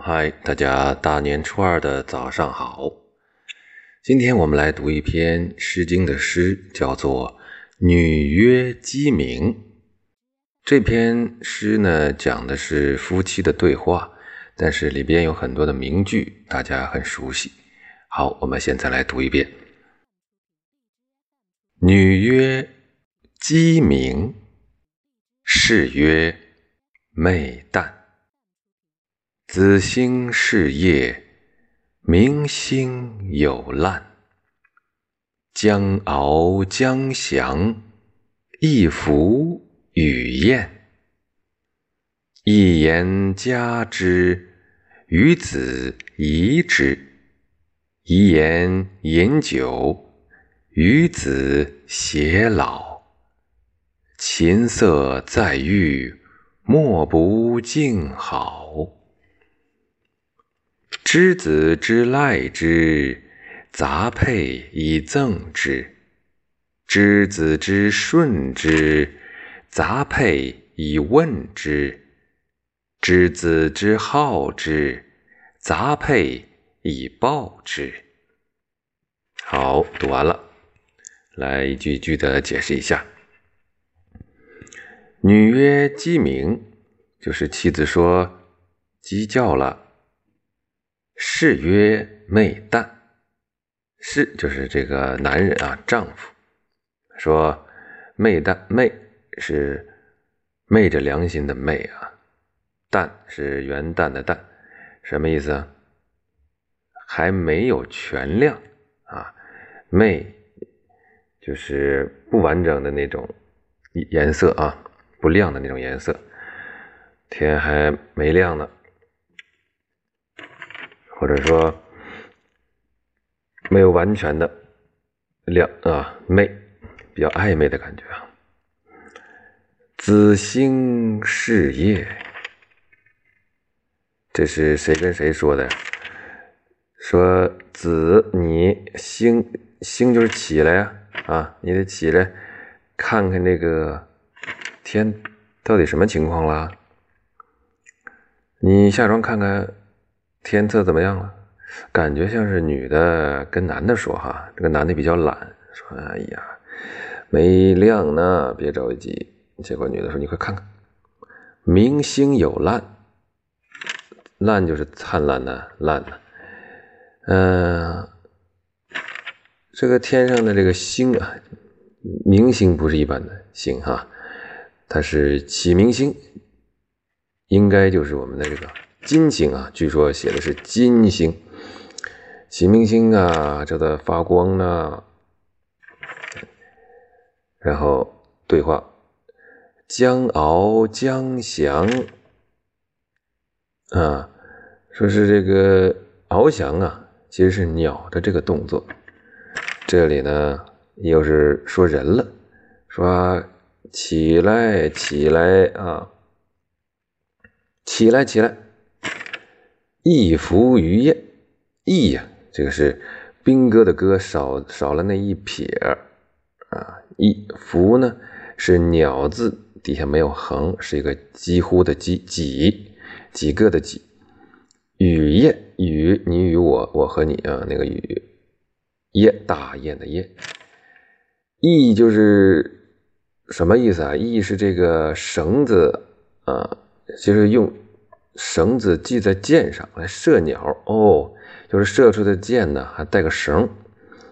嗨，大家大年初二的早上好。今天我们来读一篇《诗经》的诗，叫做《女曰鸡鸣》。这篇诗呢，讲的是夫妻的对话，但是里边有很多的名句，大家很熟悉。好，我们现在来读一遍：女曰鸡鸣，士曰昧旦。子兴事业，明星有烂。将翱将翔，一凫与燕。一言加之，与子宜之；一言饮酒，与子偕老。琴瑟在御，莫不静好。知子之赖之，杂佩以赠之；知子之顺之，杂佩以问之；知子之好之，杂佩以报之。好，读完了，来一句一句的解释一下。女曰鸡鸣，就是妻子说鸡叫了。士曰：“昧旦。”士就是这个男人啊，丈夫。说：“昧旦，昧是昧着良心的昧啊，旦是元旦的旦，什么意思啊？还没有全亮啊，昧就是不完整的那种颜色啊，不亮的那种颜色，天还没亮呢。”或者说没有完全的亮啊，昧比较暧昧的感觉啊。子兴事业，这是谁跟谁说的？说子你兴兴就是起来呀啊，你得起来看看这个天到底什么情况了。你下床看看。天色怎么样了？感觉像是女的跟男的说哈，这个男的比较懒，说：“哎呀，没亮呢，别着急。”结果女的说：“你快看看，明星有烂，烂就是灿烂的烂的。嗯，这个天上的这个星啊，明星不是一般的星哈，它是启明星，应该就是我们的这个。”金星啊，据说写的是金星，启明星啊，正在发光呢。然后对话：将翱将翔啊，说是这个翱翔啊，其实是鸟的这个动作。这里呢，又是说人了，说起来起来啊，起来起来。一浮于雁，翼呀，这个是兵哥的歌，少少了那一撇啊。一浮呢是鸟字底下没有横，是一个几乎的几几几个的几。雨雁雨你与我我和你啊，那个雨雁大雁的雁。翼就是什么意思啊？翼是这个绳子啊，就是用。绳子系在箭上来射鸟哦，就是射出的箭呢，还带个绳，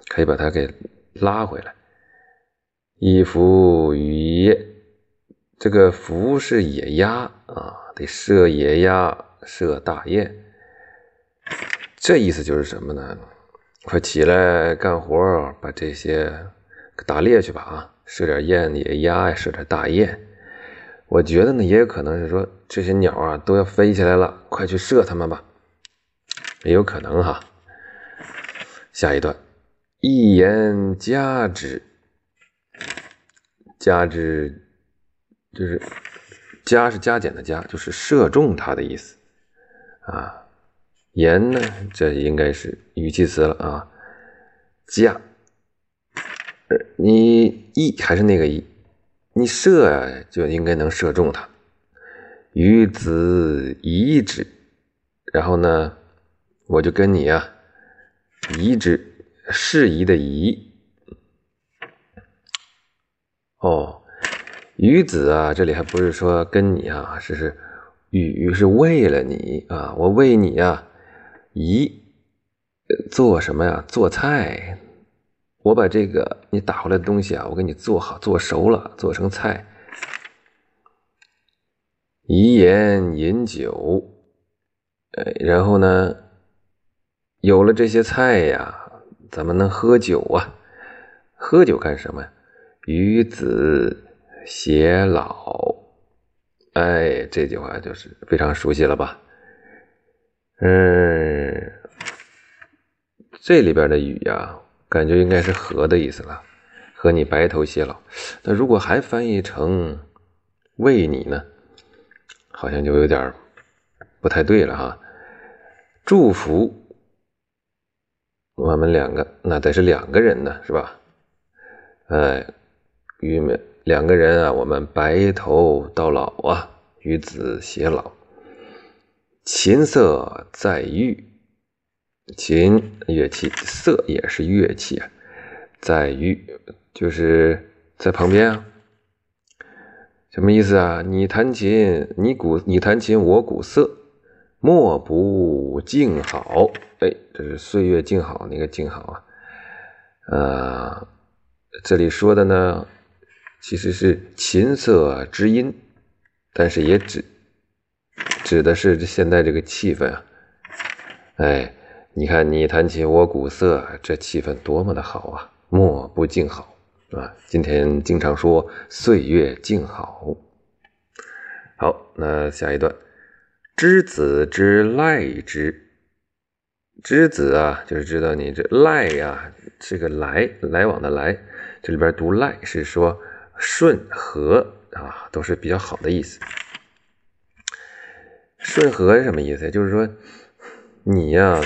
可以把它给拉回来。一伏与雁，这个伏是野鸭啊，得射野鸭，射大雁。这意思就是什么呢？快起来干活，把这些打猎去吧啊，射点雁、野鸭呀，射点大雁。我觉得呢，也有可能是说这些鸟啊都要飞起来了，快去射它们吧，也有可能哈。下一段，一言加之，加之就是加是加减的加，就是射中它的意思啊。言呢，这应该是语气词了啊。加，你一还是那个一。你射啊，就应该能射中它。与子夷之，然后呢，我就跟你啊，宜之适宜的宜。哦，与子啊，这里还不是说跟你啊，是是与是为了你啊，我为你啊，宜做什么呀？做菜。我把这个你打回来的东西啊，我给你做好，做熟了，做成菜。遗言饮酒，哎，然后呢，有了这些菜呀，咱们能喝酒啊？喝酒干什么呀？与子偕老。哎，这句话就是非常熟悉了吧？嗯，这里边的雨呀。感觉应该是和的意思了，和你白头偕老。那如果还翻译成为你呢，好像就有点不太对了哈。祝福我们两个，那得是两个人呢，是吧？哎，与们两个人啊，我们白头到老啊，与子偕老。琴瑟在御。琴乐器，瑟也是乐器啊，在于就是在旁边啊，什么意思啊？你弹琴，你鼓，你弹琴，我鼓瑟，莫不静好？哎，这是岁月静好那个静好啊，呃，这里说的呢，其实是琴瑟之音，但是也指指的是现在这个气氛啊，哎。你看，你弹琴，我鼓瑟，这气氛多么的好啊！莫不静好啊！今天经常说岁月静好。好，那下一段，知子之赖之，知子啊，就是知道你这赖呀，这个来来往的来，这里边读赖是说顺和啊，都是比较好的意思。顺和是什么意思？就是说你呀。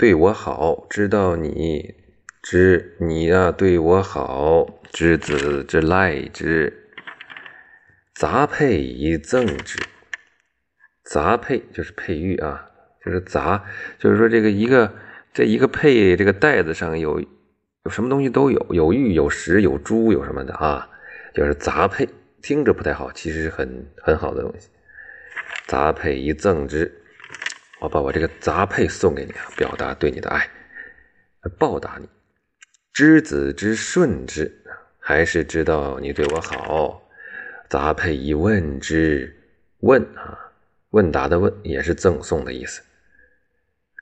对我好，知道你知你呀，对我好，知子之赖之，杂佩以赠之。杂佩就是配玉啊，就是杂，就是说这个一个这一个配这个袋子上有有什么东西都有，有玉有石有珠有什么的啊，就是杂佩，听着不太好，其实是很很好的东西。杂佩以赠之。我把我这个杂配送给你啊，表达对你的爱，报答你。知子之顺之，还是知道你对我好。杂配以问之，问啊，问答的问也是赠送的意思。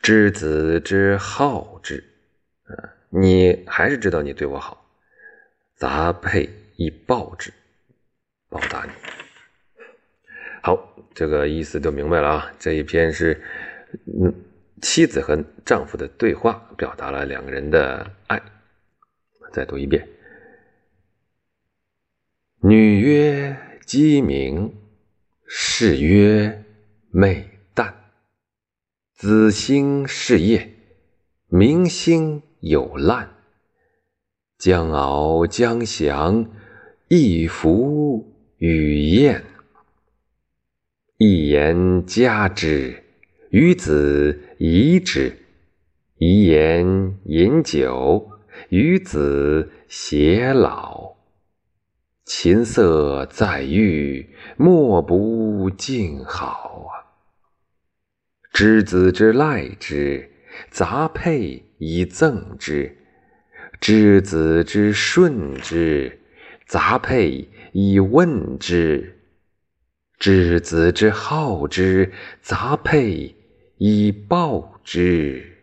知子之好之，啊，你还是知道你对我好。杂配以报之，报答你。好，这个意思就明白了啊。这一篇是。嗯，妻子和丈夫的对话表达了两个人的爱。再读一遍：女曰鸡鸣，士曰美旦。子兴事业，民兴有滥。将敖将降，一服与燕。一言加之。与子宜之，遗言饮酒，与子偕老。琴瑟在御，莫不静好啊！知子之赖之，杂佩以赠之；知子之顺之，杂佩以问之；知子之好之，杂配。以报之。